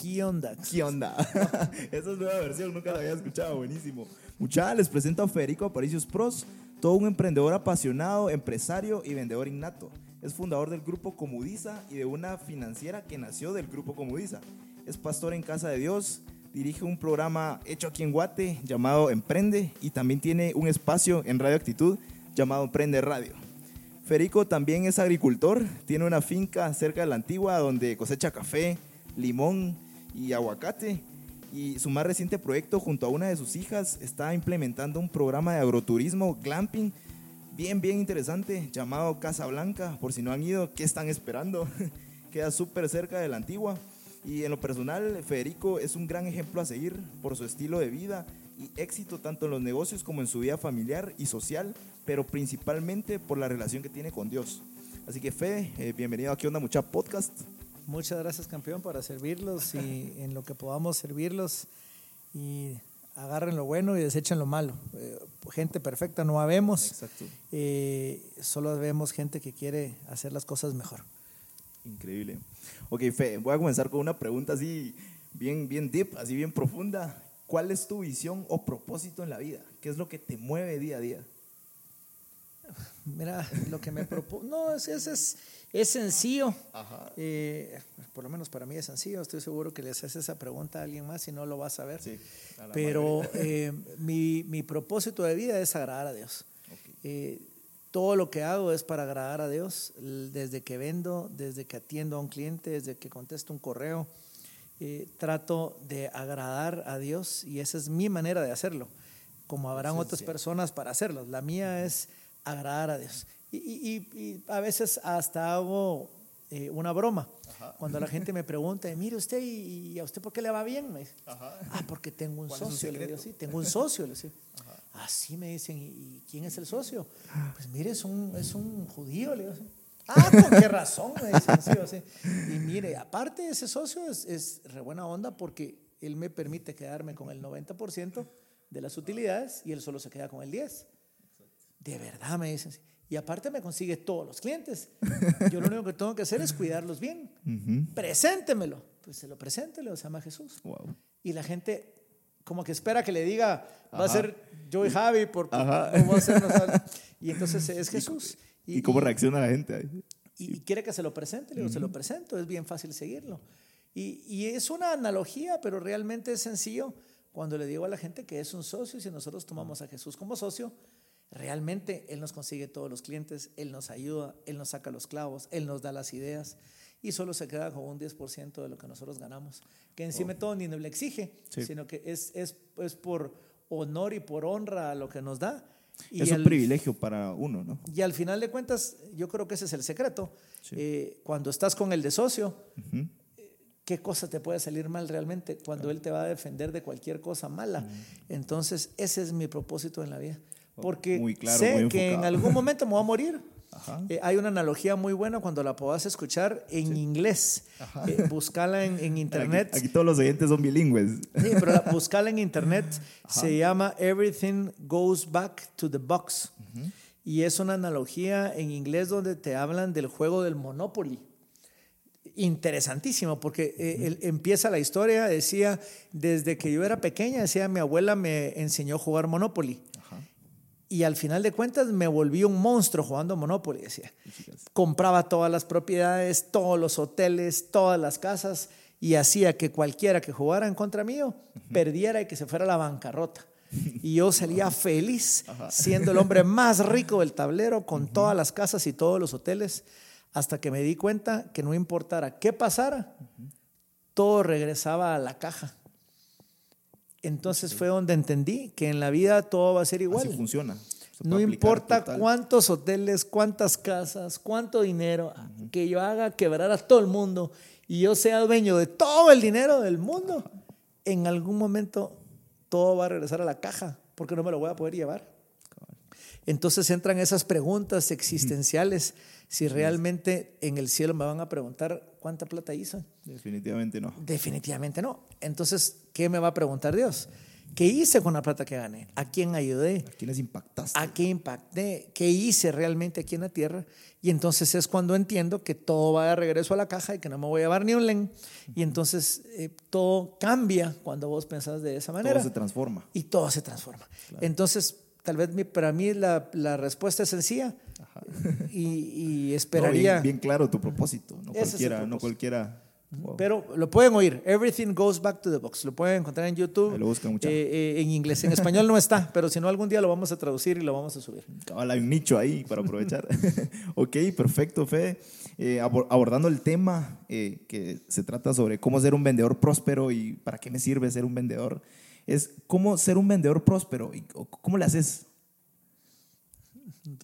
¿qué onda? ¿Qué onda? Esa es nueva versión, nunca la había escuchado, buenísimo. Muchachos, les presento a Federico Aparicios Pros, todo un emprendedor apasionado, empresario y vendedor innato. Es fundador del grupo Comudiza y de una financiera que nació del grupo Comudiza. Es pastor en Casa de Dios, dirige un programa hecho aquí en Guate llamado Emprende y también tiene un espacio en Radio Actitud llamado Emprende Radio. Federico también es agricultor, tiene una finca cerca de la antigua donde cosecha café, limón y aguacate. Y su más reciente proyecto junto a una de sus hijas está implementando un programa de agroturismo, glamping, bien, bien interesante, llamado Casa Blanca. Por si no han ido, ¿qué están esperando? Queda súper cerca de la antigua. Y en lo personal, Federico es un gran ejemplo a seguir por su estilo de vida y éxito tanto en los negocios como en su vida familiar y social, pero principalmente por la relación que tiene con Dios. Así que Fede, eh, bienvenido a ¿Qué onda mucha podcast? Muchas gracias, campeón, para servirlos y en lo que podamos servirlos. Y agarren lo bueno y desechen lo malo. Eh, gente perfecta no habemos. Exacto. Eh, solo vemos gente que quiere hacer las cosas mejor. Increíble. Ok, Fe, voy a comenzar con una pregunta así bien, bien deep, así bien profunda. ¿Cuál es tu visión o propósito en la vida? ¿Qué es lo que te mueve día a día? Mira, lo que me propongo. No, es, es, es, es sencillo. Ajá. Eh, por lo menos para mí es sencillo. Estoy seguro que le haces esa pregunta a alguien más y no lo vas a ver. Sí. a Pero eh, mi, mi propósito de vida es agradar a Dios. Ok. Eh, todo lo que hago es para agradar a Dios, desde que vendo, desde que atiendo a un cliente, desde que contesto un correo. eh, trato de agradar a Dios y esa es mi manera de hacerlo, como habrán otras personas para hacerlo. La mía es agradar a Dios. Y, y- y- a veces hasta hago eh, una broma. Cuando la gente me pregunta, mire usted, ¿y, y a usted por qué le va bien? Me dice, ah, porque tengo un ¿Cuál es su socio. Le digo, sí, tengo un socio. Le digo, Así me dicen, ¿y quién es el socio? Pues mire, es un, es un judío. Le digo, así. ah, ¿con qué razón? Me dicen, sí, o sea. Y mire, aparte ese socio es, es re buena onda porque él me permite quedarme con el 90% de las utilidades y él solo se queda con el 10%. De verdad, me dicen. Y aparte me consigue todos los clientes. Yo lo único que tengo que hacer es cuidarlos bien. Preséntemelo. Pues se lo presente, se llama Jesús. Wow. Y la gente como que espera que le diga, va a Ajá. ser yo y Javi, por, no va a ser. Y entonces es Jesús. ¿Y, cómo reacciona la gente? ahí? y, y quiere que se lo presente, le digo, se lo presento, es bien fácil seguirlo. Y, y es una analogía, pero realmente es sencillo cuando le digo a la gente que es un socio y si nosotros tomamos a Jesús como socio, realmente Él nos consigue todos los clientes, Él nos ayuda, Él nos saca los clavos, Él nos da las ideas y solo se queda con un 10% de lo que nosotros ganamos, que encima de todo ni nos le exige, Sí. sino que es, es, es por honor y por honra a lo que nos da. Y es un privilegio para uno, ¿no? y al final de cuentas, yo creo que ese es el secreto. Eh, cuando estás con el de socio, ¿qué cosa te puede salir mal realmente? Cuando él te va a defender de cualquier cosa mala. Entonces, ese es mi propósito en la vida. Porque Muy claro, sé muy que en algún momento me voy a morir. Ajá. Eh, hay una analogía muy buena cuando la puedas escuchar en inglés. Eh, buscala en, en internet. Aquí, aquí todos los oyentes son bilingües. Sí, pero la- buscala en internet. Se llama Everything Goes Back to the Box. Y es una analogía en inglés donde te hablan del juego del Monopoly. Interesantísimo, porque eh, él- empieza la historia, decía, desde que yo era pequeña, decía, mi abuela me enseñó a jugar Monopoly. Y al final de cuentas me volví un monstruo jugando Monopoly, decía. Compraba todas las propiedades, todos los hoteles, todas las casas y hacía que cualquiera que jugara en contra mío perdiera y que se fuera a la bancarrota. Y yo salía feliz, siendo el hombre más rico del tablero, con todas las casas y todos los hoteles, hasta que me di cuenta que no importara qué pasara, todo regresaba a la caja. Entonces fue donde entendí que en la vida todo va a ser igual. Así funciona. Se No importa total. cuántos hoteles, cuántas casas, cuánto dinero, que yo haga quebrar a todo el mundo y yo sea dueño de todo el dinero del mundo, en algún momento todo va a regresar a la caja porque no me lo voy a poder llevar. Entonces entran esas preguntas existenciales, si realmente en el cielo me van a preguntar cuánta plata hizo. Definitivamente no. Definitivamente no. Entonces, ¿qué me va a preguntar Dios? ¿Qué hice con la plata que gané? ¿A quién ayudé? ¿A quiénes impactaste? ¿A qué impacté? ¿Qué hice realmente aquí en la tierra? Y entonces es cuando entiendo que todo va de regreso a la caja y que no me voy a llevar ni un len. Y entonces eh, todo cambia cuando vos pensás de esa manera. Todo se transforma. y todo se transforma. Entonces, tal vez mi- para mí la, la respuesta es sencilla y, y No, esperaría. bien, bien claro tu propósito. No Ese cualquiera, no propósito. cualquiera. Wow. Pero lo pueden oír. Everything goes back to the box. Lo pueden encontrar en YouTube. Lo buscan, eh, eh, en inglés. En español no está, pero si no, algún día lo vamos a traducir y lo vamos a subir. Cabal, hay un nicho ahí para aprovechar. ok, perfecto, Fe. Eh, abor- abordando el tema eh, que se trata sobre cómo ser un vendedor próspero y para qué me sirve ser un vendedor, es cómo ser un vendedor próspero y cómo le haces.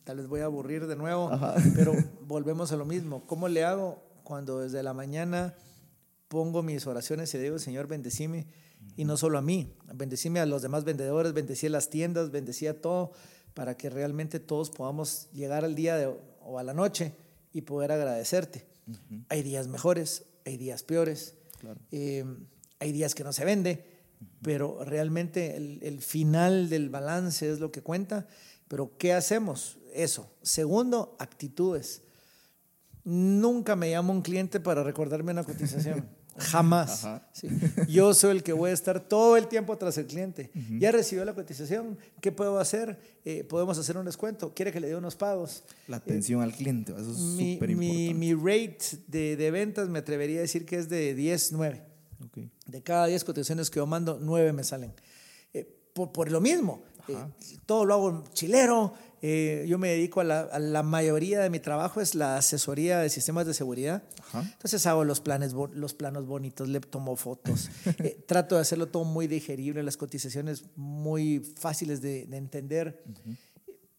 Tal vez voy a aburrir de nuevo, Ajá. pero volvemos a lo mismo. ¿Cómo le hago cuando desde la mañana pongo mis oraciones y le digo, Señor, bendecime? Y no solo a mí, bendecime a los demás vendedores, bendecí a las tiendas, bendecí a todo, para que realmente todos podamos llegar al día de- o a la noche y poder agradecerte. Hay días mejores, hay días peores, eh, hay días que no se vende, pero realmente el, el final del balance es lo que cuenta. Pero ¿qué hacemos? Eso. Segundo, actitudes. Nunca me llama un cliente para recordarme una cotización. Jamás. Sí. Yo soy el que voy a estar todo el tiempo tras el cliente. Ya recibió la cotización. ¿Qué puedo hacer? Eh, podemos hacer un descuento. ¿Quiere que le dé unos pagos? La atención al cliente, eso es Mi, súper mi, importante. mi rate de, de ventas me atrevería a decir que es de 10, 9. De cada 10 cotizaciones que yo mando, 9 me salen. Eh, por, por lo mismo, eh, todo lo hago chilero. eh, yo me dedico a la, a la mayoría de mi trabajo, es la asesoría de sistemas de seguridad. Ajá. Entonces hago los, planes, los planos bonitos, le tomo fotos. trato de hacerlo todo muy digerible, las cotizaciones muy fáciles de, de entender.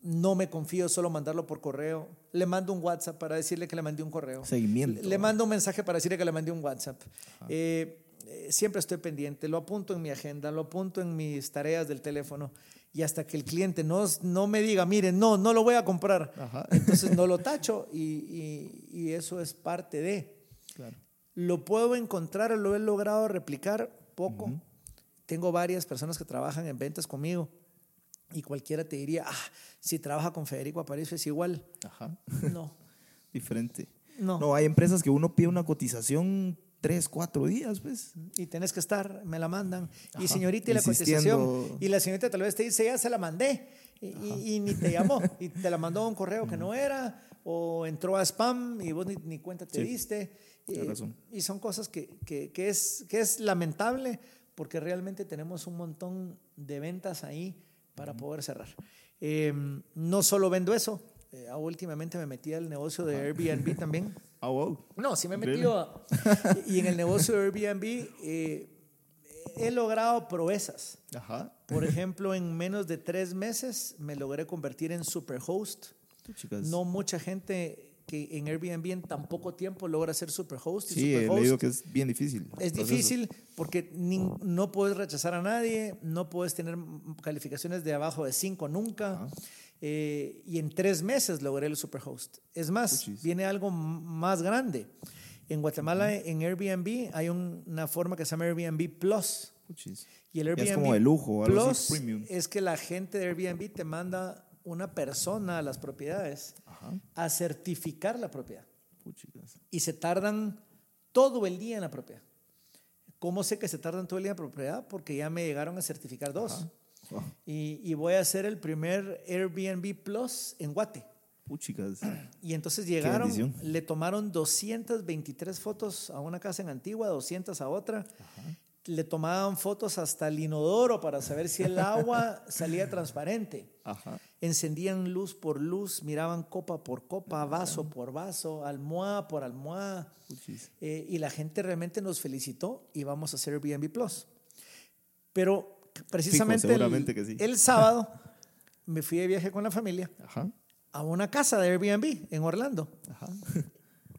No me confío solo mandarlo por correo. Le mando un WhatsApp para decirle que le mandé un correo. Seguimiento. Le, le mando un mensaje para decirle que le mandé un WhatsApp. Eh, eh, siempre estoy pendiente, lo apunto en mi agenda, lo apunto en mis tareas del teléfono y hasta que el cliente no, no me diga, mire, no, no lo voy a comprar, Ajá. entonces no lo tacho y, y- y eso es parte de. Claro. Lo puedo encontrar, lo he logrado replicar poco. Tengo varias personas que trabajan en ventas conmigo y cualquiera te diría, ah, si trabaja con Federico Aparicio es igual. Ajá. No, Diferente. no. No, hay empresas que uno pide una cotización tres, cuatro días, pues. y tenés que estar, me la mandan. Y Ajá, señorita, y la insistiendo. cotización. Y la señorita tal vez te dice, ya se la mandé. Y, y- y ni te llamó. Y te la mandó a un correo que no era. O entró a spam y vos ni, ni cuenta te Sí, diste. Y- razón. Y son cosas que, que- que es, que es lamentable porque realmente tenemos un montón de ventas ahí para poder cerrar. Eh, no solo vendo eso. eh, últimamente me metí al negocio de Airbnb también. Wow. No, sí me he metido. y en el negocio de Airbnb eh, he logrado proezas. Ajá. Por ejemplo, en menos de tres meses me logré convertir en superhost. Chicas. No mucha gente que en Airbnb en tan poco tiempo logra ser superhost. y Sí, superhost leído que es bien difícil. es Proceso. difícil porque no puedes rechazar a nadie, no puedes tener calificaciones de abajo de 5 nunca. Ajá. Eh, y en tres meses logré el superhost. Es más, Puchis. viene algo más grande. En Guatemala, en Airbnb, hay un- una forma que se llama Airbnb Plus. Puchis. Y el Ya Airbnb es como de lujo, algo así, Plus premium. es que la gente de Airbnb te manda una persona a las propiedades Ajá. a certificar la propiedad y se tardan todo el día en la propiedad. ¿Cómo sé que se tardan todo el día en la propiedad? Porque ya me llegaron a certificar dos. Y, y voy a hacer el primer Airbnb Plus en Guate. Puchicas. Y entonces llegaron, le tomaron 223 fotos a una casa en Antigua, 200 a otra. le tomaban fotos hasta el inodoro para saber si el agua salía transparente. Ajá. Encendían luz por luz, miraban copa por copa, vaso por vaso, almohada por almohada. Eh, y la gente realmente nos felicitó y vamos a hacer Airbnb Plus. Pero precisamente el- seguramente que sí. el sábado me fui de viaje con la familia Ajá. a una casa de Airbnb en Orlando Ajá.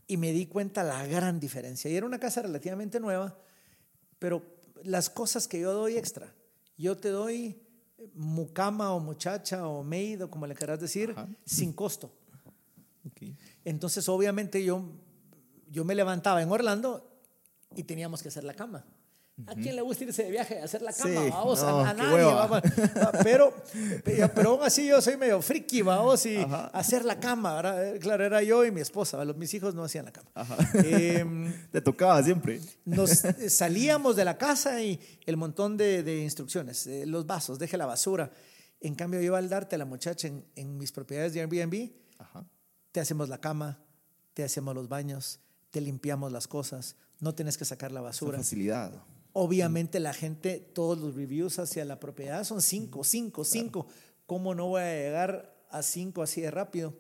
y me di cuenta la gran diferencia. Y era una casa relativamente nueva, pero las cosas que yo doy extra, yo te doy mucama o muchacha o maid o como le querás decir, Ajá. sin costo. Entonces, obviamente, yo, yo me levantaba en Orlando y teníamos que hacer la cama. ¿A quién le gusta irse de viaje a hacer la cama? Sí, vamos, no, a, a nadie. vamos. Va, Pero, pero, aún así yo soy medio friki, vamos, y Ajá. hacer la cama. ¿verdad? Eh, Claro, era yo y mi esposa. Los, mis hijos no hacían la cama. Em, Te tocaba siempre. nos eh, salíamos de la casa y el montón de, de instrucciones, eh, los vasos, deje la basura. En cambio, yo al darte a la muchacha en, en mis propiedades de Airbnb, Ajá. te hacemos la cama, te hacemos los baños, te limpiamos las cosas, no tienes que sacar la Esa basura. facilidad. Obviamente la gente, todos los reviews hacia la propiedad son cinco, cinco, cinco. ¿Cómo no voy a llegar a cinco así de rápido?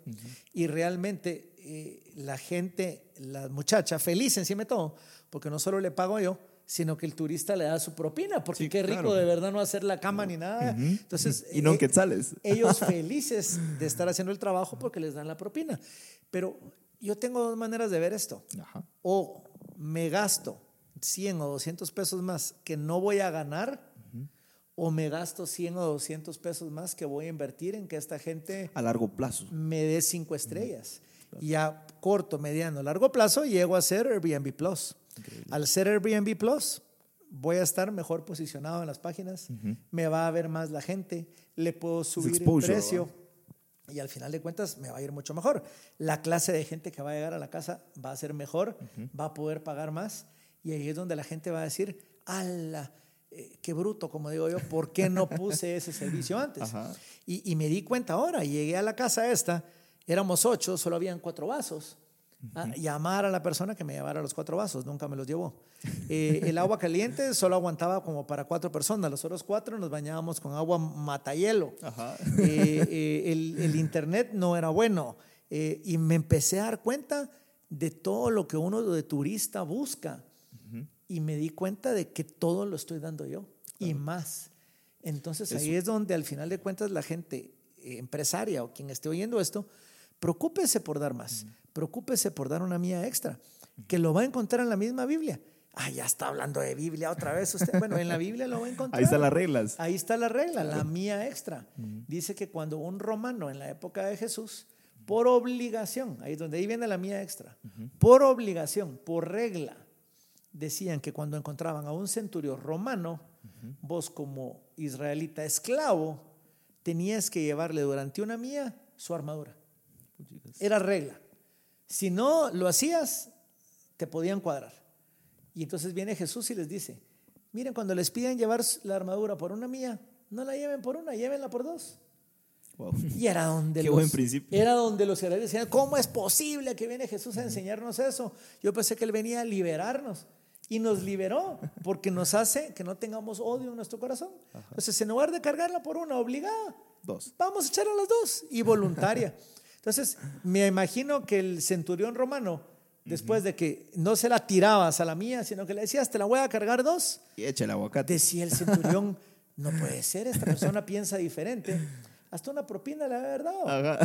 Y realmente eh, la gente, la muchacha, feliz encima de todo, porque no solo le pago yo, sino que el turista le da su propina, porque Sí, qué rico claro. de verdad no hacer la cama ni nada. Entonces, Y no eh, quetzales. ellos felices de estar haciendo el trabajo porque les dan la propina. Pero yo tengo dos maneras de ver esto. Ajá. O me gasto 100 o 200 pesos más que no voy a ganar, o me gasto 100 o 200 pesos más que voy a invertir en que esta gente A largo plazo. me dé cinco estrellas. Y a corto, mediano, largo plazo llego a ser Airbnb Plus. Al ser Airbnb Plus, voy a estar mejor posicionado en las páginas, me va a ver más la gente, le puedo subir el precio y al final de cuentas me va a ir mucho mejor. La clase de gente que va a llegar a la casa va a ser mejor, va a poder pagar más y ahí es donde la gente va a decir, ala, eh, qué bruto, como digo yo, ¿por qué no puse ese servicio antes? Y, y me di cuenta ahora, llegué a la casa esta, éramos ocho, solo habían cuatro vasos. Ah, llamar a la persona que me llevara los cuatro vasos, nunca me los llevó. Eh, el agua caliente solo aguantaba como para cuatro personas, los otros cuatro nos bañábamos con agua matahielo. Ajá. Eh, eh, el, el internet no era bueno Eh, y me empecé a dar cuenta de todo lo que uno de turista busca y me di cuenta de que todo lo estoy dando yo y más. Entonces ahí es donde al final de cuentas la gente eh, empresaria o quien esté oyendo esto, preocúpese por dar más, preocúpese por dar una mía extra, que lo va a encontrar en la misma Biblia. Ah, ya está hablando de Biblia otra vez usted. Bueno, en la Biblia lo va a encontrar. Ahí están las reglas. Ahí está la regla, la mía extra. Dice que cuando un romano en la época de Jesús, por obligación, ahí es donde ahí viene la mía extra, por obligación, por regla, decían que cuando encontraban a un centurión romano, vos como israelita esclavo, tenías que llevarle durante una mía su armadura. Era regla. Si no lo hacías, te podían cuadrar. Y entonces viene Jesús y les dice, miren, cuando les piden llevar la armadura por una mía, no la lleven por una, llévenla por dos. Wow. Y era donde Qué los, buen principio. Era donde los israelíes decían, ¿cómo es posible que viene Jesús a enseñarnos eso? Yo pensé que Él venía a liberarnos. Y nos liberó porque nos hace que no tengamos odio en nuestro corazón. Entonces, en lugar de cargarla por una obligada, Dos. vamos a echarla a las dos y voluntaria. Entonces, me imagino que el centurión romano, después de que no se la tirabas a la mía, sino que le decías, te la voy a cargar dos, Y echa el aguacate. decía el centurión, no puede ser, esta persona piensa diferente. Hasta una propina le ha haber dado. Ajá.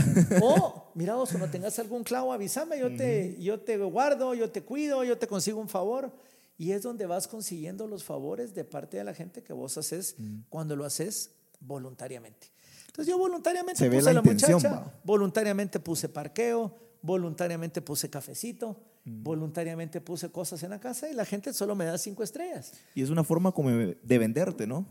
O, mira vos, cuando tengas algún clavo, avísame, yo te, yo te guardo, yo te cuido, yo te consigo un favor. Y es donde vas consiguiendo los favores de parte de la gente que vos haces cuando lo haces voluntariamente. Entonces yo voluntariamente Se ve puse la a la muchacha, va. voluntariamente puse parqueo, voluntariamente puse cafecito, voluntariamente puse cosas en la casa y la gente solo me da cinco estrellas. Y es una forma como de venderte, ¿no?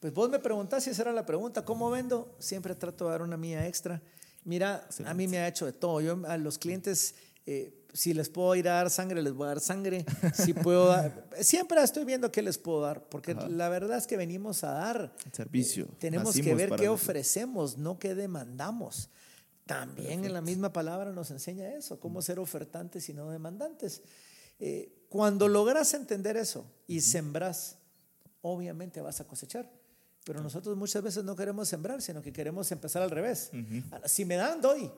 Pues vos me preguntás si esa era la pregunta, ¿cómo vendo? Siempre trato de dar una mía extra. Mira, a mí me ha hecho de todo. Yo a los clientes, eh, si les puedo ir a dar sangre, les voy a dar sangre. Si puedo dar- siempre estoy viendo qué les puedo dar, porque la verdad es que venimos a dar. Servicio. Eh, tenemos que ver qué ofrecemos, no qué demandamos. También en la misma palabra nos enseña eso, cómo ser ofertantes y no demandantes. Eh, cuando logras entender eso y sembras, obviamente vas a cosechar. Pero nosotros muchas veces no queremos sembrar, sino que queremos empezar al revés. Si me dan, doy.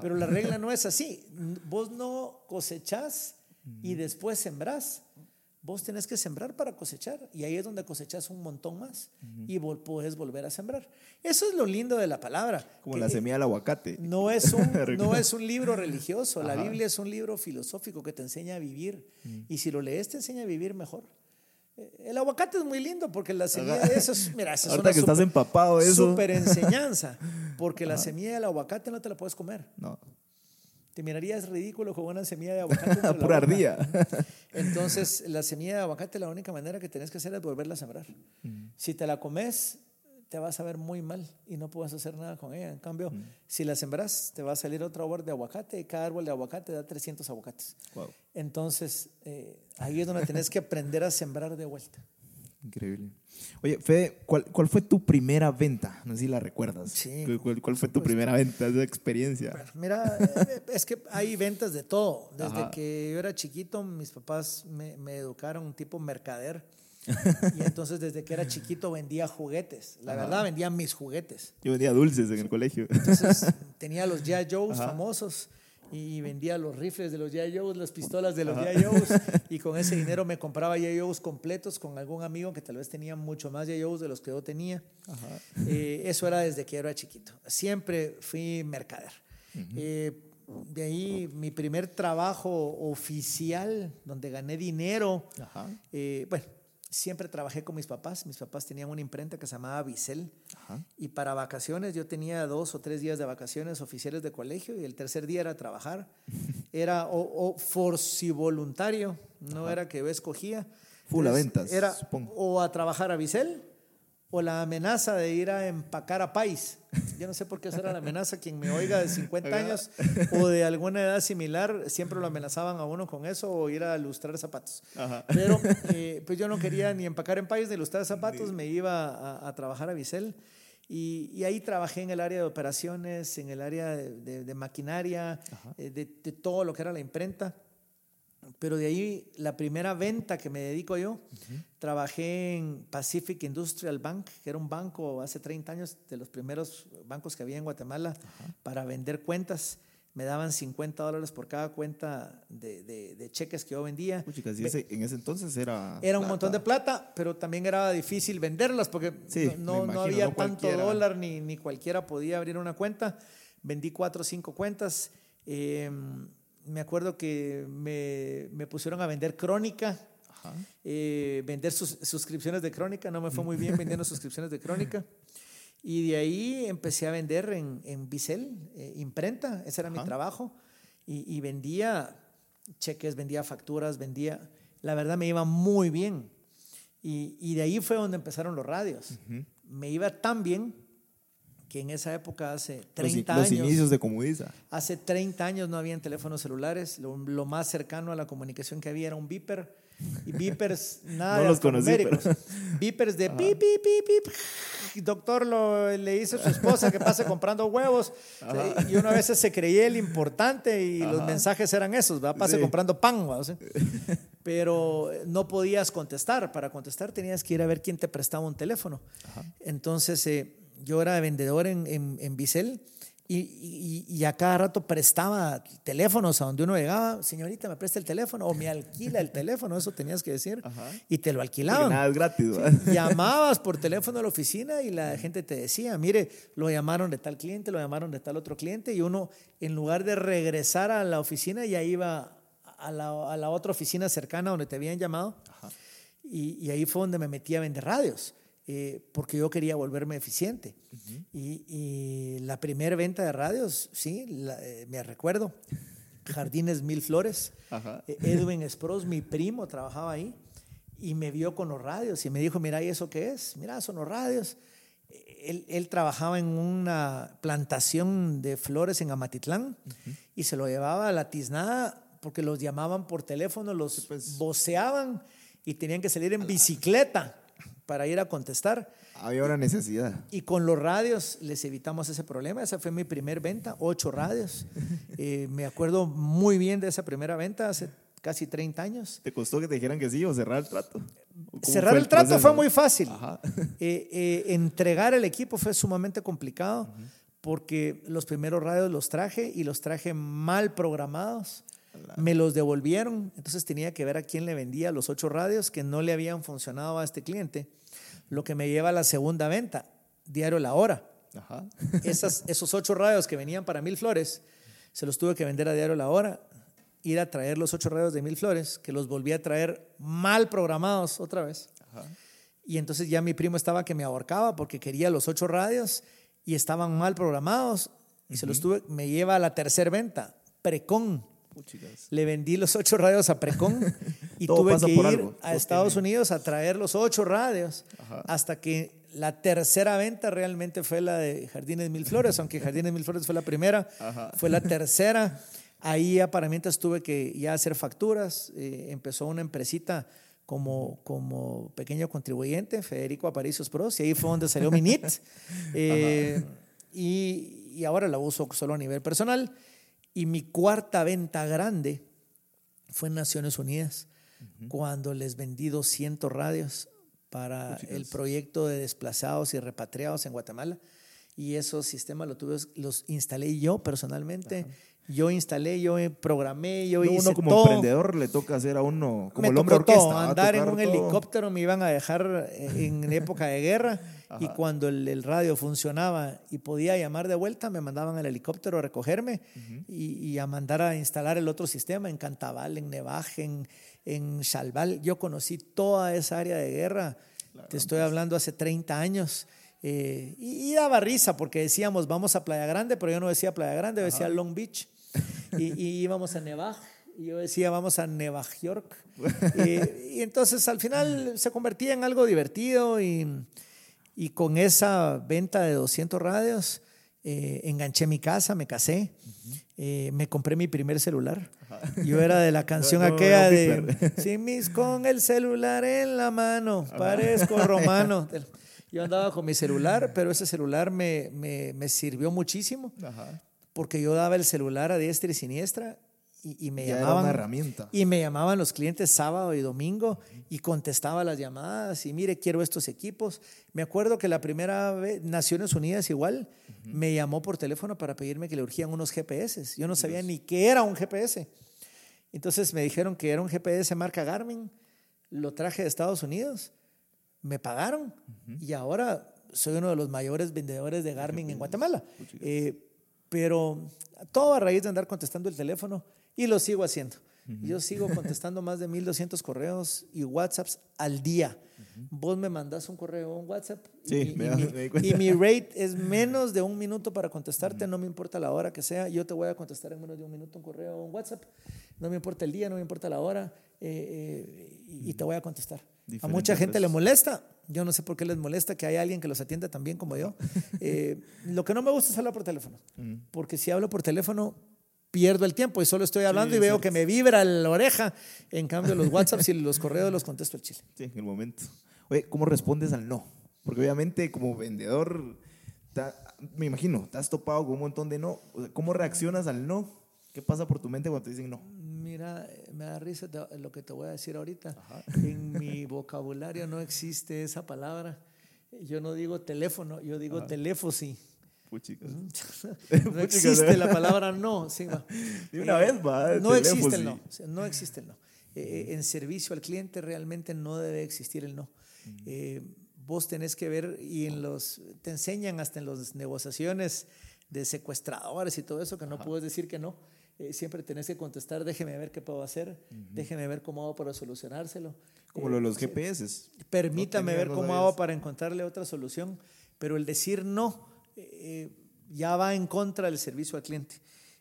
Pero la regla no es así. Vos no cosechás y después sembrás. Vos tenés que sembrar para cosechar y ahí es donde cosechas un montón más y vol puedes volver a sembrar. Eso es lo lindo de la palabra. Como la semilla del aguacate. No es un, no es un libro religioso, la Biblia es un libro filosófico que te enseña a vivir y si lo lees te enseña a vivir mejor. Eh, El aguacate es muy lindo porque la semilla de eso es, mira, esa es Ahorita una que estás empapado de eso. super enseñanza, porque la semilla del aguacate no te la puedes comer. No, Te mirarías ridículo con una semilla de aguacate. pura ardilla. Entonces, la semilla de aguacate, la única manera que tenés que hacer es volverla a sembrar. Si te la comes, te vas a ver muy mal y no puedes hacer nada con ella. En cambio, si la sembras, te va a salir otro árbol de aguacate y cada árbol de aguacate da 300 aguacates. Wow, Entonces, eh, ahí es donde tenés que aprender a sembrar de vuelta. Increíble. Oye, Fede, ¿cuál, cuál fue tu primera venta? No sé si la recuerdas. Sí, ¿Cuál- ¿Cuál, fue tu primera venta, esa experiencia? Mira, eh, es que hay ventas de todo. Desde Ajá. que yo era chiquito, mis papás me, me educaron tipo mercader. Y entonces desde que era chiquito vendía juguetes. La verdad, vendía mis juguetes. Yo vendía dulces en el colegio. Entonces tenía los G.I. Joes famosos y vendía los rifles de los. Joes, las pistolas de los. Joes y con ese dinero me compraba. Joes completos con algún amigo que tal vez tenía mucho más. Joes de los que yo tenía. Eh, eso era desde que era chiquito. Siempre fui mercader. Eh, de ahí mi primer trabajo oficial donde gané dinero. Ajá. eh, bueno, siempre trabajé con mis papás. Mis papás tenían una imprenta que se llamaba Vicel. Ajá. Y para vacaciones yo tenía dos o tres días de vacaciones oficiales de colegio y el tercer día era trabajar. Era o, o voluntario, no era que yo escogía. Full a ventas, Era supongo. o a trabajar a Vicel o la amenaza de ir a empacar a país. Yo no sé por qué esa era la amenaza. Quien me oiga de 50 años o de alguna edad similar, siempre lo amenazaban a uno con eso o ir a lustrar zapatos. Ajá. Pero eh, pues yo no quería ni empacar en país ni lustrar zapatos, me iba a, a trabajar a Vicel. Y, y ahí trabajé en el área de operaciones, en el área de, de- de maquinaria, eh, de, de todo lo que era la imprenta. Pero de ahí la primera venta que me dedico yo, trabajé en Pacific Industrial Bank, que era un banco hace 30 años, de los primeros bancos que había en Guatemala, para vender cuentas. Me daban 50 dólares por cada cuenta de, de- de cheques que yo vendía. Puchica, sí, Ve- ese- en ese entonces era. era un plata. montón de plata, pero también era difícil venderlas porque Sí, no, no- no imagino, había no tanto cualquiera. dólar ni, ni cualquiera podía abrir una cuenta. Vendí cuatro o cinco cuentas. Eh, me acuerdo que me, me pusieron a vender crónica, eh, vender sus, suscripciones de crónica. No me fue muy bien vendiendo suscripciones de crónica. Y de ahí empecé a vender en, en Bicel, eh, imprenta, ese era mi Ajá. trabajo. Y, y vendía cheques, vendía facturas, vendía. La verdad me iba muy bien. Y, y de ahí fue donde empezaron los radios. Me iba tan bien que en esa época, hace Los, 30 los años, inicios de Comudiza. hace 30 años no habían teléfonos celulares. Lo, lo más cercano a la comunicación que había era un beeper. Y beepers, nada No de los conocí, alfanuméricos. Beepers de pip, pip, pip, pip. Doctor lo, le dice a su esposa que pase comprando huevos. O sea, Y uno a veces se creía el importante y los mensajes eran esos, ¿verdad? Pase Sí. comprando pan. O sea, pero no podías contestar. Para contestar tenías que ir a ver quién te prestaba un teléfono. Entonces eh, yo era vendedor en, en, en Bicel y, y, y a cada rato prestaba teléfonos a donde uno llegaba. Señorita, me presta el teléfono o me alquila el teléfono, eso tenías que decir. Y te lo alquilaban. nada es gratis. Llamabas por teléfono a la oficina y la gente te decía, mire, lo llamaron de tal cliente, lo llamaron de tal otro cliente y uno en lugar de regresar a la oficina ya iba a la, a la otra oficina cercana donde te habían llamado y, y ahí fue donde me metí a vender radios. Eh, porque yo quería volverme eficiente. y, y la primera venta de radios, sí, la- eh, me recuerdo, Jardines Mil Flores, Ajá. eh, Edwin Spross, mi primo, trabajaba ahí y me vio con los radios y me dijo, mira, ¿y eso qué es? Mira, son los radios. Él, él trabajaba en una plantación de flores en Amatitlán y se lo llevaba a la tiznada porque los llamaban por teléfono, los pues. voceaban y tenían que salir en bicicleta para ir a contestar. Había una necesidad. Y con los radios les evitamos ese problema. Esa fue mi primer venta, ocho radios. Eh, me acuerdo muy bien de esa primera venta hace casi 30 años. ¿Te costó que te dijeran que sí o cerrar el trato? ¿O cómo Cerrar el, trato proceso? fue muy fácil. Eh, eh, entregar el equipo fue sumamente complicado porque los primeros radios los traje y los traje mal programados. Me los devolvieron, entonces tenía que ver a quién le vendía los ocho radios que no le habían funcionado a este cliente, lo que me lleva a la segunda venta, Diario La Hora. Ajá. Esas, esos ocho radios que venían para Mil Flores, se los tuve que vender a Diario La Hora, ir a traer los ocho radios de Mil Flores, que los volví a traer mal programados otra vez. Y entonces ya mi primo estaba que me ahorcaba porque quería los ocho radios y estaban mal programados. Y se los tuve, me lleva a la tercera venta, Precon. Puchicas. Le vendí los ocho radios a Precon y Todo tuve que ir algo, a Estados Unidos a traer los ocho radios Ajá. hasta que la tercera venta realmente fue la de Jardines Mil Flores, aunque Jardines Mil Flores fue la primera, Ajá. fue la tercera. Ahí ya para mientras tuve que ya hacer facturas, eh, empezó una empresita como, como pequeño contribuyente, Federico Aparicios Pros, y ahí fue donde salió mi NIT. Eh, y, y ahora la uso solo a nivel personal. Y mi cuarta venta grande fue en Naciones Unidas, cuando les vendí 200 radios para el proyecto de desplazados y repatriados en Guatemala. Y esos sistemas los, tuve, los instalé yo personalmente. Yo instalé, yo programé, yo No, hice uno como todo. emprendedor le toca hacer a uno como me el hombre tocó orquesta. todo, andar en un todo. helicóptero me iban a dejar eh, en época de guerra y cuando el, el radio funcionaba y podía llamar de vuelta, me mandaban al helicóptero a recogerme y, y a mandar a instalar el otro sistema en Cantabal, en Nevaje, en, en Chalval. Yo conocí toda esa área de guerra, te estoy hablando hace 30 años. eh, y, y daba risa porque decíamos vamos a Playa Grande, pero yo no decía Playa Grande, yo decía Long Beach. Y, y íbamos a Nevaj. Y yo decía, vamos a Nueva York. y, y entonces al final se convertía en algo divertido y, y con esa venta de 200 radios eh, enganché mi casa, me casé, eh, me compré mi primer celular. Yo era de la canción No, aquella no, de. Sin mis con el celular en la mano, parezco romano. Yo andaba con mi celular, pero ese celular me, me, me sirvió muchísimo Ajá. porque yo daba el celular a diestra y siniestra y, y me Ya era llamaban una herramienta. y me llamaban los clientes sábado y domingo y contestaba las llamadas y mire quiero estos equipos me acuerdo que la primera vez Naciones Unidas igual me llamó por teléfono para pedirme que le urgían unos GPS yo no sabía ni qué era un GPS entonces me dijeron que era un GPS marca Garmin lo traje de Estados Unidos me pagaron y ahora soy uno de los mayores vendedores de Garmin en Guatemala. Eh, pero todo a raíz de andar contestando el teléfono y lo sigo haciendo. Yo sigo contestando más de 1200 correos y WhatsApps al día. Vos me mandás un correo o un WhatsApp y, Sí, mi- me y me di cuenta. y mi rate es menos de un minuto para contestarte, no me importa la hora que sea, yo te voy a contestar en menos de un minuto un correo o un WhatsApp, no me importa el día, no me importa la hora eh, eh, y, y te voy a contestar. A mucha gente le molesta, yo no sé por qué les molesta que haya alguien que los atienda tan bien como yo. Eh, lo que no me gusta es hablar por teléfono, porque si hablo por teléfono pierdo el tiempo y solo estoy hablando y veo que me vibra la oreja. En cambio, los WhatsApps y los correos los contesto al chile. Sí, en el momento. Oye, ¿cómo respondes al no? Porque obviamente como vendedor, me imagino, te has topado con un montón de no. ¿Cómo reaccionas al no? ¿Qué pasa por tu mente cuando te dicen no? Mira, me da risa lo que te voy a decir ahorita. En mi vocabulario no existe esa palabra. Yo no digo teléfono, yo digo teléfosi. Puchicas. No existe la palabra no. sí, va. De una vez, va, No existe el no. No existe el no. Eh, eh, en servicio al cliente realmente no debe existir el no. Eh, vos tenés que ver y en los te enseñan hasta en las negociaciones de secuestradores y todo eso que no puedes decir que no. Eh, siempre tenés que contestar, déjeme ver qué puedo hacer, déjeme ver cómo hago para solucionárselo. Como Eh, lo de los GPS. permítame No ver cómo hago para encontrarle otra solución, pero el decir no eh, ya va en contra del servicio al cliente.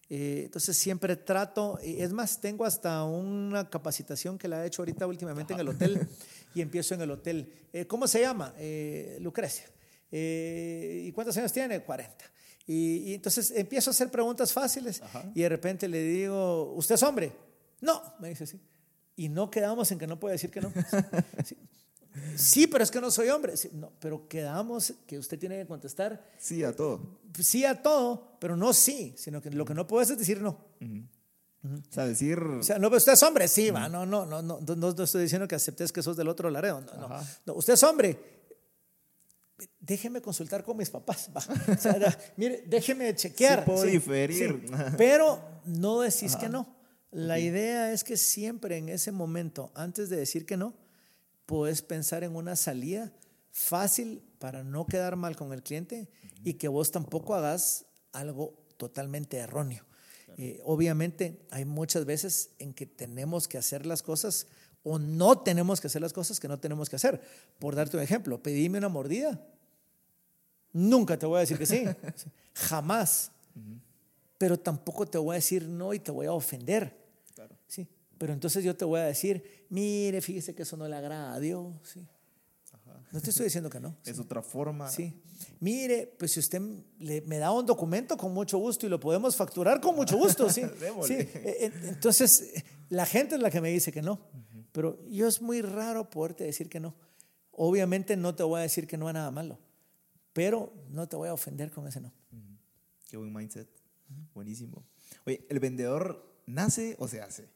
Eh, entonces siempre trato, eh, es más, tengo hasta una capacitación que la he hecho ahorita últimamente en el hotel y empiezo en el hotel. Eh, ¿Cómo se llama? Eh, Lucrecia. Eh, ¿Y cuántos años tiene? 40. Y, y entonces empiezo a hacer preguntas fáciles y de repente le digo, ¿usted es hombre? No, me dice así. Y no quedamos en que no puede decir que no. Sí. Sí, pero es que no soy hombre. Sí, no, pero quedamos que usted tiene que contestar Sí, a todo. sí a todo, pero no sí, sino que lo que no puedes es decir no. O sea, decir... O sea, no, pero usted es hombre, sí, va, no, no, no, no, no, no estoy diciendo que aceptes que sos del otro Laredo, no, no, no, usted es hombre, déjeme consultar con mis papás, va. O sea, da- mire, déjeme chequear. Sí puedo diferir. pero no decís que no. La idea es que siempre en ese momento, antes de decir que no, puedes pensar en una salida fácil para no quedar mal con el cliente y que vos tampoco hagas algo totalmente erróneo. Eh, obviamente hay muchas veces en que tenemos que hacer las cosas o no tenemos que hacer las cosas que no tenemos que hacer. Por darte un ejemplo, pedime una mordida. Nunca te voy a decir que sí. Jamás. Pero tampoco te voy a decir no y te voy a ofender. Pero entonces yo te voy a decir, mire, fíjese que eso no le agrada a Dios. Sí. No te estoy diciendo que no. Es otra forma. Sí. Mire, pues si usted le- me da un documento con mucho gusto y lo podemos facturar con mucho gusto, sí. Eh, Entonces, la gente es la que me dice que no. Pero yo es muy raro poderte decir que no. Obviamente no te voy a decir que no a nada malo, pero no te voy a ofender con ese no. Qué buen mindset. Buenísimo. Oye, ¿el vendedor nace o se hace?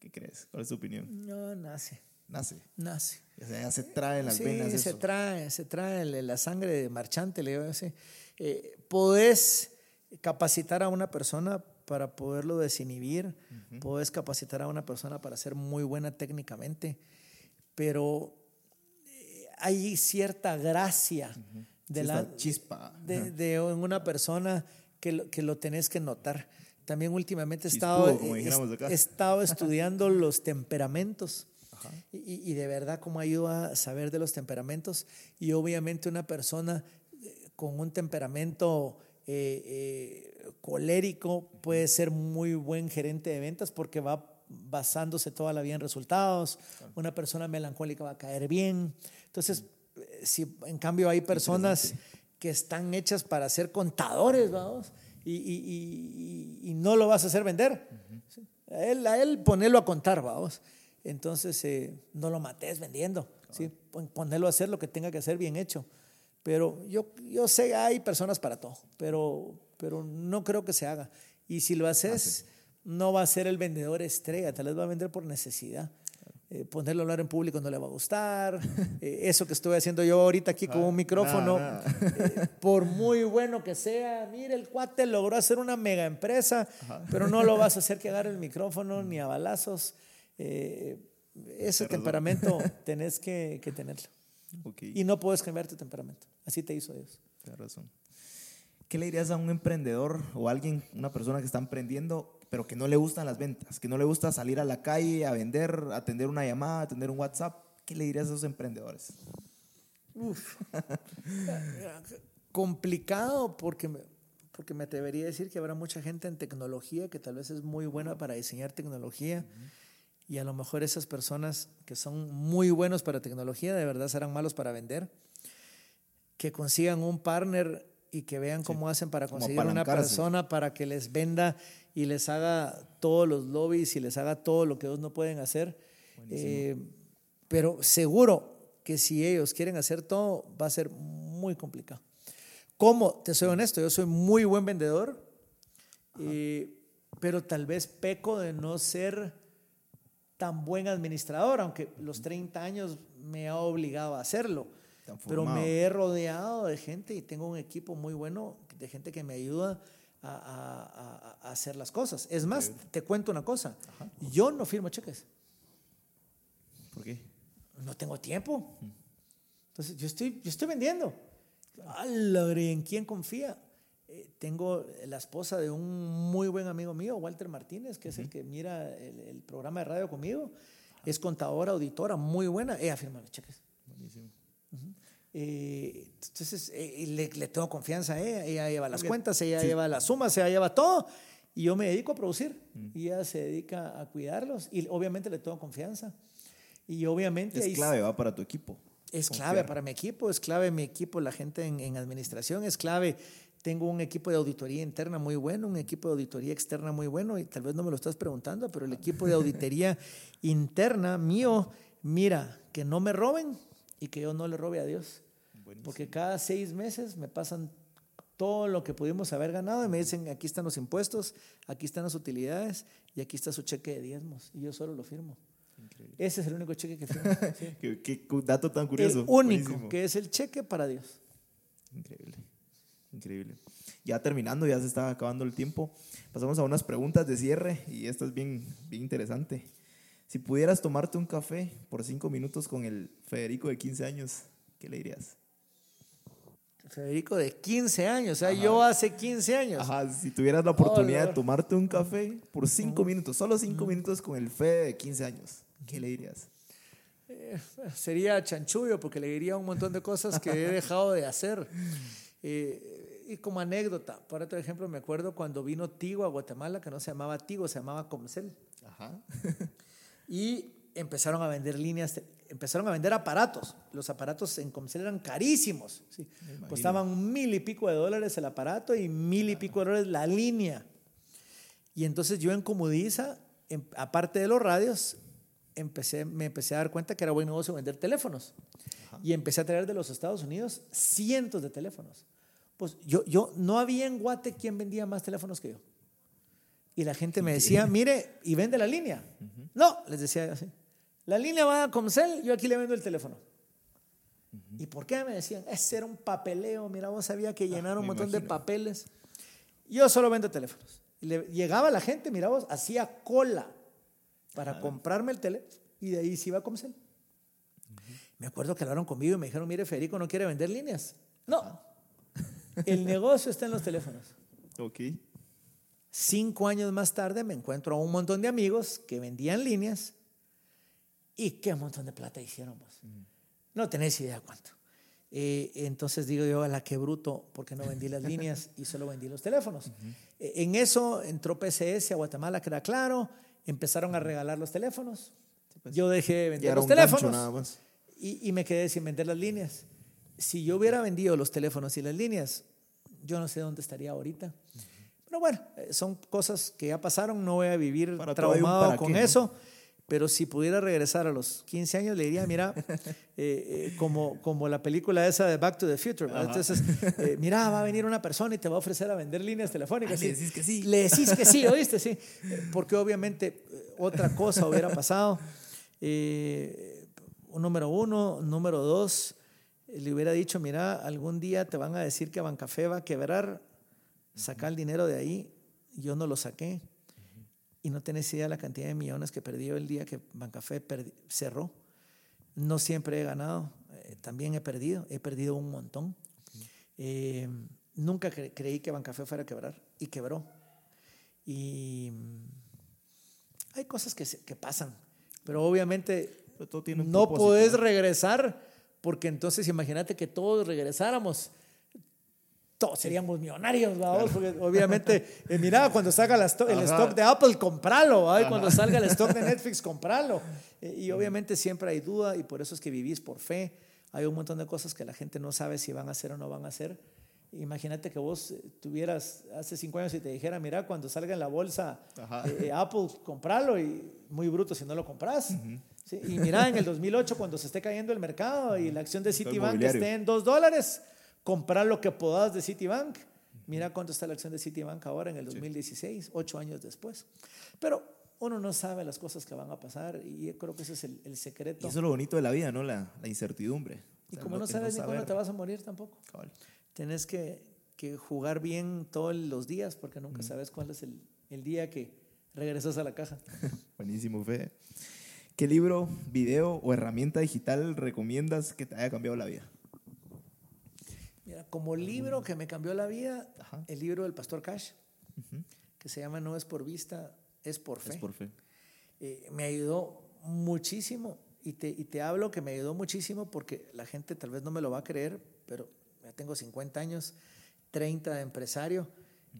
¿Qué crees? ¿Cuál es tu opinión? No, nace, Nace. nace. O sea, se trae las sí, venas se eso. trae, se trae la- sangre de marchante, le digo así. Eh, podés capacitar a una persona para poderlo desinhibir, podés capacitar a una persona para ser muy buena técnicamente, pero eh, hay cierta gracia de la chispa. de, de una persona que lo, que lo tenés que notar. También últimamente he estado, como he- estado estudiando los temperamentos. Y, y- y de verdad cómo ayuda a saber de los temperamentos. Y obviamente una persona eh, con un temperamento eh, eh, colérico puede ser muy buen gerente de ventas porque va basándose toda la vida en resultados. Una persona melancólica va a caer bien. Entonces, eh, si en cambio hay personas que están hechas para ser contadores, vamos, y, y- y- y- y no lo vas a hacer vender. A él, a él ponerlo a contar, vamos. Entonces, eh, no lo mates vendiendo, ¿sí? Pon- ponerlo a hacer lo que tenga que hacer bien hecho. Pero yo, yo sé, hay personas para todo, pero, pero no creo que se haga. Y si lo haces, no va a ser el vendedor estrella, tal vez va a vender por necesidad. Eh, ponerlo a hablar en público no le va a gustar. Eh, eso que estoy haciendo yo ahorita aquí con un micrófono, eh, por muy bueno que sea, mire, el cuate logró hacer una mega empresa, pero no lo vas a hacer que agarre el micrófono ni a balazos. Eh, ese temperamento tenés que, que tenerlo. Y no puedes cambiar tu temperamento. Así te hizo Dios. tienes razón. ¿Qué le dirías a un emprendedor o a alguien, una persona que está emprendiendo, pero que no le gustan las ventas, que no le gusta salir a la calle a vender, atender una llamada, atender un WhatsApp? ¿Qué le dirías a esos emprendedores? Complicado porque me, porque me atrevería a decir que habrá mucha gente en tecnología que tal vez es muy buena para diseñar tecnología y a lo mejor esas personas que son muy buenos para tecnología de verdad serán malos para vender. Que consigan un partner y que vean cómo hacen para conseguir una persona para que les venda y les haga todos los lobbies y les haga todo lo que ellos no pueden hacer. Eh, pero seguro que si ellos quieren hacer todo, va a ser muy complicado. ¿Cómo? Te soy honesto, yo soy muy buen vendedor, eh, pero tal vez peco de no ser tan buen administrador, aunque los 30 años me ha obligado a hacerlo. Pero me he rodeado de gente y tengo un equipo muy bueno, de gente que me ayuda a, a- a- a hacer las cosas. Es más, te cuento una cosa, yo no firmo cheques. ¿Por qué? no tengo tiempo. Entonces, yo estoy, yo estoy vendiendo. ¡Hala, ¿En quién confía? Eh, tengo la esposa de un muy buen amigo mío, Walter Martínez, que es el que mira el, el programa de radio conmigo. Es contadora, auditora, muy buena. Ella firma los cheques. Eh, entonces, eh, le, le tengo confianza a ella. Ella lleva las cuentas, ella lleva las sumas, ella lleva todo. Y yo me dedico a producir. Y ella se dedica a cuidarlos. Y obviamente le tengo confianza. Y obviamente Es clave, va para tu equipo. es Confiar. clave para mi equipo, es clave mi equipo, la gente en, en administración, es clave. Tengo un equipo de auditoría interna muy bueno, un equipo de auditoría externa muy bueno, y tal vez no me lo estás preguntando, pero el equipo de auditoría interna mío, mira, que no me roben y que yo no le robe a Dios. Porque cada seis meses me pasan todo lo que pudimos haber ganado y me dicen, aquí están los impuestos, aquí están las utilidades y aquí está su cheque de diezmos. Y yo solo lo firmo. Ese es el único cheque que firmo. sí. Qué, qué dato tan curioso. El único, Buenísimo. que es el cheque para Dios. Increíble. Increíble. Ya terminando, ya se está acabando el tiempo. Pasamos a unas preguntas de cierre y esta es bien, bien interesante. Si pudieras tomarte un café por cinco minutos con el Federico de 15 años, ¿qué le dirías? Federico de 15 años, o sea, yo hace 15 años. Ajá, si tuvieras la oportunidad de Lord. tomarte un café por cinco minutos, solo cinco minutos con el Fede de 15 años, ¿qué le dirías? Sería chanchullo porque le diría un montón de cosas que he dejado de hacer. Eh, y como anécdota, por otro ejemplo, me acuerdo cuando vino Tigo a Guatemala, que no se llamaba Tigo, se llamaba Comcel. Ajá. Y empezaron a vender líneas, empezaron a vender aparatos. Los aparatos en Comcel eran carísimos. sí. Costaban mil y pico de dólares el aparato y mil y pico de dólares la línea. Y entonces yo en Comudiza, em- aparte de los radios, empecé, me empecé a dar cuenta que era buen negocio vender teléfonos. Y empecé a traer de los Estados Unidos cientos de teléfonos. Pues yo, yo no había en Guate quien vendía más teléfonos que yo. Y la gente me decía, mire, y vende la línea. No, les decía yo así. La línea va a Comcel, yo aquí le vendo el teléfono. ¿Y por qué? Me decían, ese era un papeleo, mira, vos sabía que llenar un Ah, me montón de papeles. Yo solo vendo teléfonos. Y le- llegaba la gente, mira vos, hacía cola para comprarme el teléfono y de ahí se iba a Comcel. Me acuerdo que hablaron conmigo y me dijeron, mire, Federico no quiere vender líneas. No, el negocio está en los teléfonos. Ok. Cinco años más tarde me encuentro a un montón de amigos que vendían líneas y qué montón de plata hicieron vos. No tenés idea cuánto. Eh, entonces digo yo, a la que bruto, porque no vendí las líneas y solo vendí los teléfonos. Eh, en eso entró PCS a Guatemala, queda claro, empezaron a regalar los teléfonos. Yo dejé de vender los teléfonos y, y me quedé sin vender las líneas. Si yo hubiera vendido los teléfonos y las líneas, yo no sé dónde estaría ahorita. Pero bueno, eh, son cosas que ya pasaron, no voy a vivir Para traumado con qué, ¿no? eso. Pero si pudiera regresar a los 15 años, le diría, mira, eh, eh, como, como la película esa de Back to the Future. Entonces, eh, mira, va a venir una persona y te va a ofrecer a vender líneas telefónicas. Ah, le decís que sí. Le decís que sí, ¿oíste? Sí. Porque obviamente otra cosa hubiera pasado. Número uno, número dos, le hubiera dicho, mira, algún día te van a decir que Bancafé va a quebrar, saca el dinero de ahí, yo no lo saqué. Y no tenés idea de la cantidad de millones que perdió el día que Bancafé cerró. No siempre he ganado, eh, también he perdido, he perdido un montón. Eh, nunca cre- creí que Bancafé fuera a quebrar y quebró. Y mm, hay cosas que, pasan, pero obviamente Pero no podés regresar porque entonces imagínate que todos regresáramos. Todos seríamos millonarios. Porque obviamente, eh, mira, cuando salga el Ajá. stock de Apple, compralo, cuando salga el stock de Netflix, compralo. Eh, y obviamente siempre hay duda y por eso es que vivís por fe. Hay un montón de cosas que la gente no sabe si van a hacer o no van a hacer. Imagínate que vos eh, tuvieras hace cinco años y te dijera, mira, cuando salga en la bolsa eh, Apple, compralo y muy bruto si no lo compras. Sí, Y mira, en el 2008, cuando se esté cayendo el mercado y la acción de Citibank esté en dos dólares, comprar lo que podás de Citibank. Mira cuánto está la acción de Citibank ahora en el 2016, ocho años después. Pero uno no sabe las cosas que van a pasar y yo creo que ese es el, el Y secreto. eso es lo bonito de la vida, ¿no? La, la incertidumbre. O Y como no sabes ni cuándo te vas a morir tampoco. Tenés que, que jugar bien todos los días porque nunca sabes cuál es el, el día que regresas a la caja. Buenísimo, Fede. ¿Qué libro, video o herramienta digital recomiendas que te haya cambiado la vida? Mira, como libro que me cambió la vida, Ajá. el libro del Pastor Cash, que se llama No es por vista, es por fe. Es por fe. Eh, me ayudó muchísimo y te, y te hablo que me ayudó muchísimo porque la gente tal vez no me lo va a creer, pero ya tengo 50 años, 30 de empresario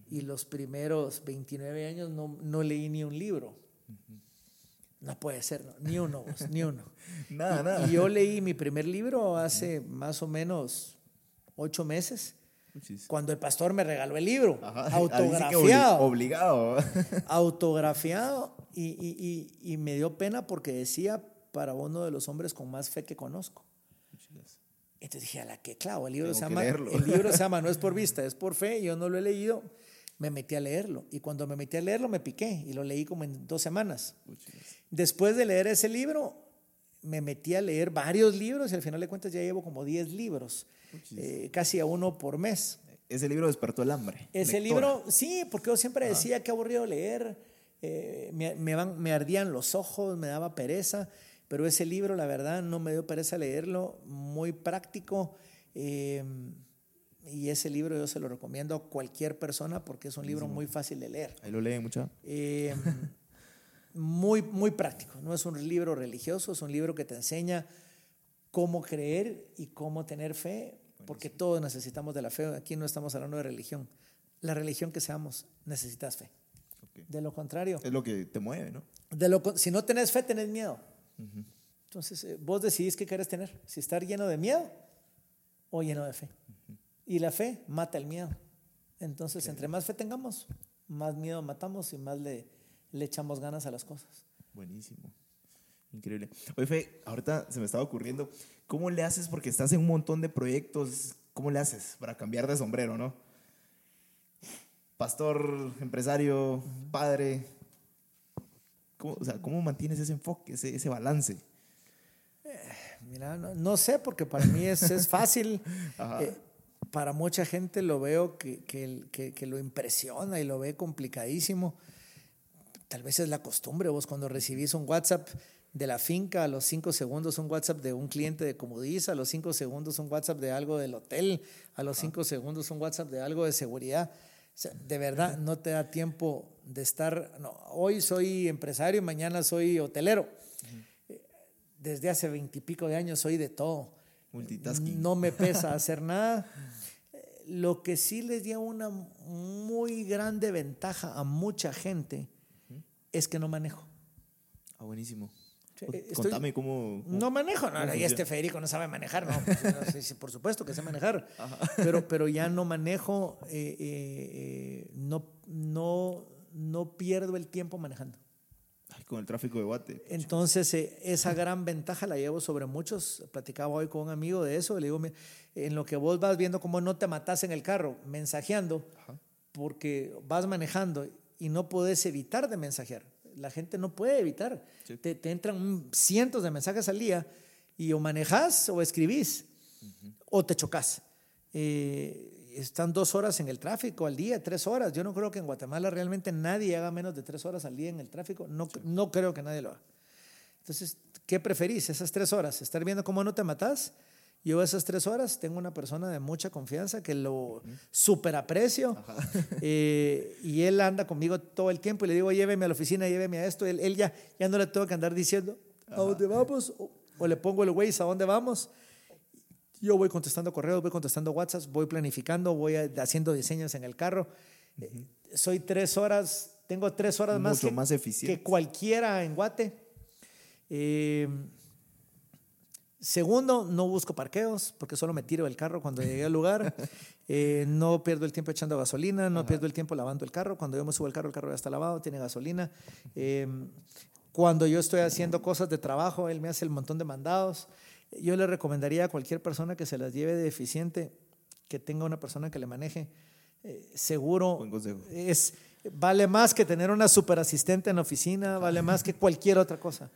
y los primeros 29 años no, no leí ni un libro. No puede ser, no, ni uno, vos, ni uno. Nada, Y- nada. Y yo leí mi primer libro hace más o menos ocho meses, cuando el pastor me regaló el libro, Ajá. Obli- autografiado Obligado. autografiado y, y- y- y me dio pena porque decía para uno de los hombres con más fe que conozco. Entonces dije, a la que clavo, el libro, se Tengo llama, el libro se llama No es por vista, es por fe. Yo no lo he leído, me metí a leerlo. Y cuando me metí a leerlo, me piqué y lo leí como en dos semanas. Después de leer ese libro, me metí a leer varios libros y al final de cuentas ya llevo como 10 libros, eh, casi a uno por mes. Ese libro despertó el hambre. Ese Lectora. libro, sí, porque yo siempre decía que aburrido leer, eh, me, me van- me ardían los ojos, me daba pereza, pero ese libro, la verdad, no me dio pereza leerlo, muy práctico. eh, y ese libro yo se lo recomiendo a cualquier persona porque es un libro muy fácil de leer. Ahí lo leen mucha. Eh, muy, muy práctico. No es un libro religioso, es un libro que te enseña cómo creer y cómo tener fe, porque todos necesitamos de la fe. Aquí no estamos hablando de religión. La religión que seamos, necesitas fe. De lo contrario, Es lo que te mueve, ¿no? de lo, si no tenés fe, tenés miedo. Entonces, eh, vos decidís qué querés tener, si estar lleno de miedo o lleno de fe. Y la fe mata el miedo. Entonces, entre más fe tengamos, más miedo matamos y más le, le echamos ganas a las cosas. Buenísimo. Increíble. Oye, Fe, ahorita se me estaba ocurriendo, ¿cómo le haces? Porque estás en un montón de proyectos, ¿cómo le haces para cambiar de sombrero, no? Pastor, empresario, padre. ¿Cómo, o sea, ¿cómo mantienes ese enfoque, ese, ese balance? Mira, no, no sé, porque para mí es, es fácil. Eh, para mucha gente lo veo que, que, que- que lo impresiona y lo ve complicadísimo. Tal vez es la costumbre, vos cuando recibís un WhatsApp de la finca, a los cinco segundos un WhatsApp de un cliente de Comudiza, a los cinco segundos un WhatsApp de algo del hotel, a los cinco segundos un WhatsApp de algo de seguridad. O sea, de verdad, no te da tiempo de estar, no, hoy soy empresario, mañana soy hotelero desde hace veintipico de años soy de todo. Multitasking. No me pesa hacer nada. Eh, Lo que sí les dio una muy grande ventaja a mucha gente es que no manejo. Ah, buenísimo. Eh, estoy- Contame cómo... cómo- No manejo, no, ¿Cómo y este Federico no sabe manejar, no, pues, no, sí, sí, por supuesto que sé manejar, pero, pero ya no manejo, eh, eh, eh, no, no, no pierdo el tiempo manejando. Ay, con el tráfico de Guate. Entonces, eh, esa gran ventaja la llevo sobre muchos. Platicaba hoy con un amigo de eso. Le digo, "Mi- en lo que vos vas viendo cómo no te matas en el carro, mensajeando, porque vas manejando y no puedes evitar de mensajear. La gente no puede evitar. Sí. Te, te entran cientos de mensajes al día y o manejas o escribís o te chocas. Eh, están dos horas en el tráfico al día, tres horas. Yo no creo que en Guatemala realmente nadie haga menos de tres horas al día en el tráfico. No, no creo que nadie lo haga. Entonces, ¿qué preferís? Esas tres horas, estar viendo cómo no te matas. Yo esas tres horas tengo una persona de mucha confianza que lo super aprecio eh, y él anda conmigo todo el tiempo y le digo, lléveme a la oficina, lléveme a esto. Él, él ya, ya no le tengo que andar diciendo, ¿a dónde vamos? O, o le pongo el Waze, ¿a dónde vamos? Yo voy contestando correos, voy contestando WhatsApps, voy planificando, voy haciendo diseños en el carro. Eh, Soy tres horas, tengo tres horas más Mucho que, más eficiente. que cualquiera en Guate. Eh, segundo, no busco parqueos porque solo me tiro del carro cuando llegué al lugar. Eh, no pierdo el tiempo echando gasolina, no pierdo el tiempo lavando el carro. Cuando yo me subo al carro, el carro ya está lavado, tiene gasolina. Eh, cuando yo estoy haciendo cosas de trabajo, él me hace el montón de mandados. Yo le recomendaría a cualquier persona que se las lleve de eficiente, que tenga una persona que le maneje. Eh, seguro Buen consejo. es vale más que tener una super asistente en la oficina, vale más que cualquier otra cosa.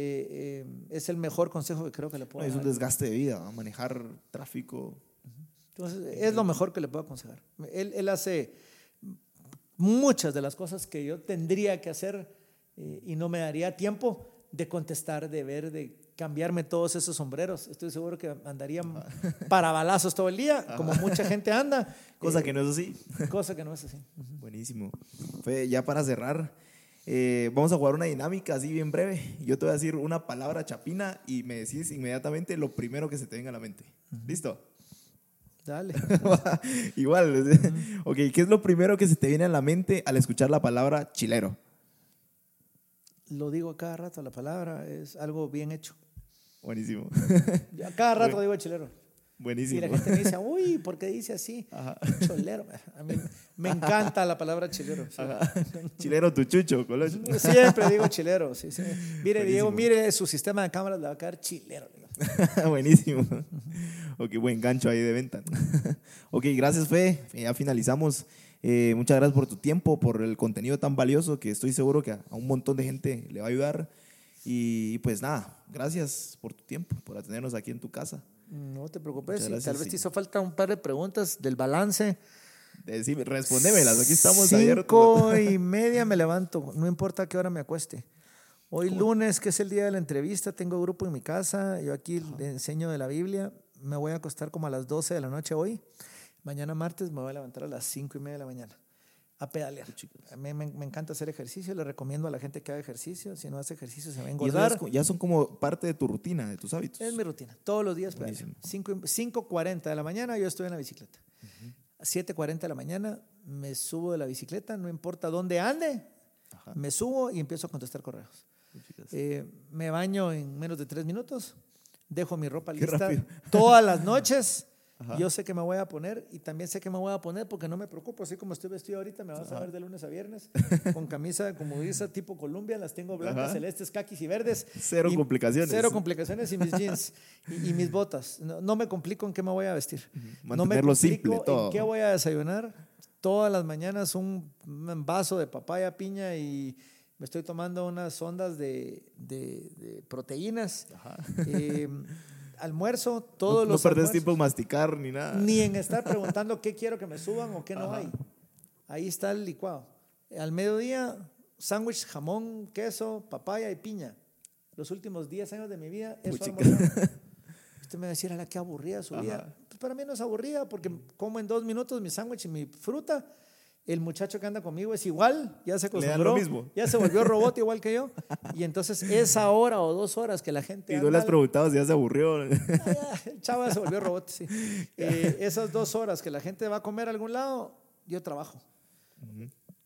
Eh, eh, es el mejor consejo que creo que le puedo Es un dar. desgaste de vida, ¿no? manejar tráfico. Entonces, es lo mejor que le puedo aconsejar. Él, él hace muchas de las cosas que yo tendría que hacer eh, y no me daría tiempo de contestar, de ver, de cambiarme todos esos sombreros. Estoy seguro que andaría para balazos todo el día, como mucha gente anda. Cosa eh, que no es así. cosa que no es así. Buenísimo. Fe, ya para cerrar, eh, vamos a jugar una dinámica así bien breve. Yo te voy a decir una palabra chapina y me decís inmediatamente lo primero que se te venga a la mente. ¿Listo? Dale. Igual. ok, ¿qué es lo primero que se te viene a la mente al escuchar la palabra chilero? Lo digo a cada rato, la palabra es algo bien hecho. Buenísimo. A cada rato digo chilero. Y Buenísimo. la gente me dice, uy, ¿por qué dice así? Cholero. A mí me encanta la palabra chilero. sí. Chilero tu chucho, colocho. Siempre digo chilero. Sí, sí. Mire, Buenísimo. Diego, mire su sistema de cámaras, le va a quedar chilero. Buenísimo. ok, buen gancho ahí de venta. ok, gracias, Fe. Ya finalizamos. Eh, muchas gracias por tu tiempo, por el contenido tan valioso que estoy seguro que a un montón de gente le va a ayudar. Y pues nada, gracias por tu tiempo, por atendernos aquí en tu casa. No te preocupes, tal vez sí. te hizo falta un par de preguntas del balance. Decime, respóndemelas, aquí estamos abiertos. Cinco y media me levanto, no importa a qué hora me acueste. Hoy lunes, que es el día de la entrevista, tengo grupo en mi casa, yo aquí le enseño de la Biblia, me voy a acostar como a las 12 de la noche hoy. Mañana martes me voy a levantar a las cinco y media de la mañana a pedalear. A mí me, me encanta hacer ejercicio, le recomiendo a la gente que haga ejercicio, si no hace ejercicio se va a Y engordar. co- ya son como parte de tu rutina, de tus hábitos. Es mi rutina. Todos los días pedaleo. Buenísimo. Cinco y- 5.40 de la mañana yo estoy en la bicicleta. A 7.40 de la mañana me subo de la bicicleta, no importa dónde ande, me subo y empiezo a contestar correos. Eh, me baño en menos de tres minutos, dejo mi ropa lista todas las noches. Yo sé que me voy a poner y también sé que me voy a poner porque no me preocupo. Así como estoy vestido ahorita, me vas a ver de lunes a viernes con camisa como dice tipo Columbia. Las tengo blancas, Ajá. celestes, caquis y verdes. Cero Y- complicaciones. Cero complicaciones y mis jeans y, y mis botas. No, no me complico en qué me voy a vestir. No me Mantenerlo simple, complico todo. en qué voy a desayunar. Todas las mañanas un, un vaso de papaya, piña y me estoy tomando unas ondas de, de- de proteínas. Eh, almuerzo, todos no, no los perdés almuerzos. tiempo en masticar ni nada. Ni en estar preguntando qué quiero que me suban o qué no hay. Ahí está el licuado. Al mediodía, sándwich, jamón, queso, papaya y piña. Los últimos 10 años de mi vida, eso. Usted me va a decir, a la qué aburrida su Ajá. vida. Pues para mí no es aburrida porque como en dos minutos mi sándwich y mi fruta. El muchacho que anda conmigo es igual, ya se acostumbró, mismo. ya se volvió robot igual que yo. Y entonces esa hora o dos horas que la gente Y no anda le has preguntado si ya se aburrió. Ah, el chava se volvió robot, sí. Eh, esas dos horas que la gente va a comer a algún lado, yo trabajo.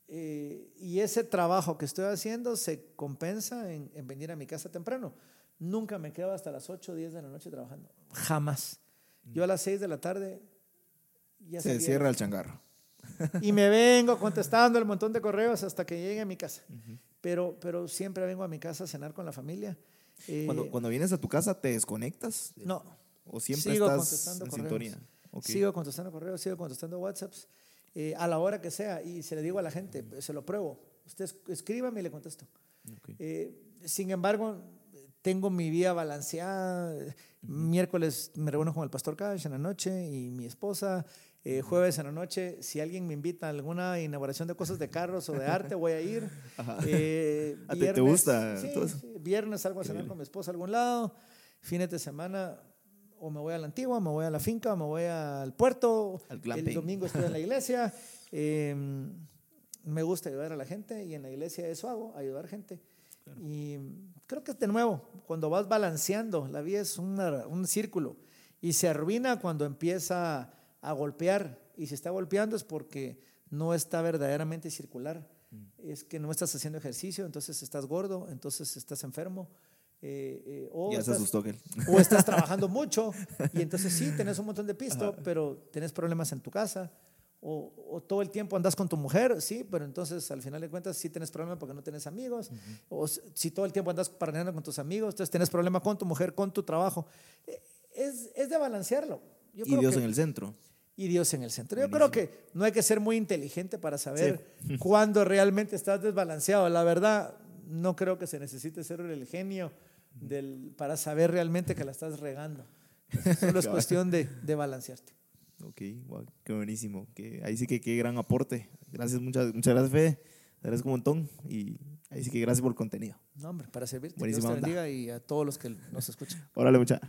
Eh, y ese trabajo que estoy haciendo se compensa en, en venir a mi casa temprano. Nunca me quedo hasta las 8 o 10 de la noche trabajando. Jamás. Yo a las 6 de la tarde ya se cierra el changarro. Y me vengo contestando el montón de correos hasta que llegue a mi casa. pero, pero siempre vengo a mi casa a cenar con la familia. Eh, Cuando, cuando vienes a tu casa, ¿te desconectas? no, ¿O siempre sigo estás contestando en correos. sintonía? Ok. Sigo contestando correos, sigo contestando WhatsApps eh, a la hora que sea y se le digo a la gente, se lo pruebo. Usted es- escríbame y le contesto. Ok. Eh, sin embargo, tengo mi vida balanceada. Miércoles me reúno con el pastor Cash en la noche y mi esposa. Eh, jueves en la noche, si alguien me invita a alguna inauguración de cosas de carros o de arte, voy a ir. Eh, Ah, ¿te- te gusta sí, viernes salgo a cenar con mi esposa a algún lado. Fines de semana o me voy a la antigua, me voy a la finca, me voy al puerto. Al el domingo estoy en la iglesia. Eh, me gusta ayudar a la gente y en la iglesia eso hago, ayudar gente. Y creo que de nuevo, cuando vas balanceando, la vida es una- un círculo y se arruina cuando empieza a golpear. Y si está golpeando es porque no está verdaderamente circular. Es que no estás haciendo ejercicio, entonces estás gordo, entonces estás enfermo. eh, eh, o, Ya se estás, aquel. o estás trabajando mucho y entonces sí, tenés un montón de pisto, pero tenés problemas en tu casa. O, o todo el tiempo andas con tu mujer, sí, pero entonces al final de cuentas sí tenés problemas porque no tenés amigos. O si todo el tiempo andas parneando con tus amigos, entonces tenés problemas con tu mujer, con tu trabajo. Eh, Es, es de balancearlo. Yo Y creo Dios que- en el centro. y Dios en el centro. Yo creo que no hay que ser muy inteligente para saber cuándo realmente estás desbalanceado. La verdad, no creo que se necesite ser el genio del, para saber realmente que la estás regando. Solo es cuestión de, de balancearte. Ok, wow, qué buenísimo. Que, ahí sí que qué gran aporte. Gracias, muchas, muchas gracias, Fede. Te agradezco un montón. Y ahí sí que gracias por el contenido. No, hombre, para servirte. Buenísima Dios te bendiga y a todos los que nos escuchan. Órale, mucha.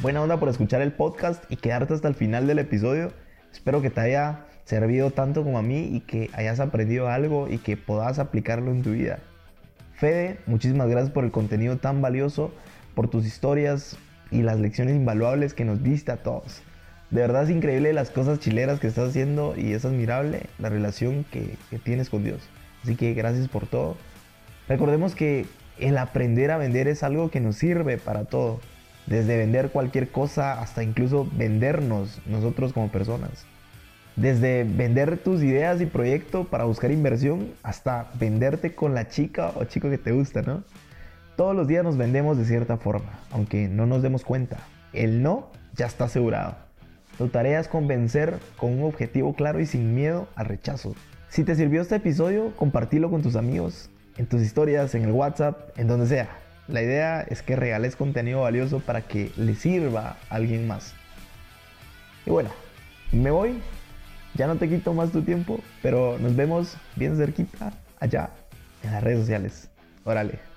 Buena onda por escuchar el podcast y quedarte hasta el final del episodio. Espero que te haya servido tanto como a mí y que hayas aprendido algo y que puedas aplicarlo en tu vida. Fede, muchísimas gracias por el contenido tan valioso, por tus historias y las lecciones invaluables que nos diste a todos. De verdad es increíble las cosas chileras que estás haciendo y es admirable la relación que, que tienes con Dios. Así que gracias por todo. Recordemos que el aprender a vender es algo que nos sirve para todo. Desde vender cualquier cosa hasta incluso vendernos nosotros como personas. Desde vender tus ideas y proyecto para buscar inversión hasta venderte con la chica o chico que te gusta, ¿no? Todos los días nos vendemos de cierta forma, aunque no nos demos cuenta. El no ya está asegurado. Tu tarea es convencer con un objetivo claro y sin miedo al rechazo. Si te sirvió este episodio, compartilo con tus amigos, en tus historias, en el WhatsApp, en donde sea. La idea es que regales contenido valioso para que le sirva a alguien más. Y bueno, me voy. Ya no te quito más tu tiempo, pero nos vemos bien cerquita allá en las redes sociales. Órale.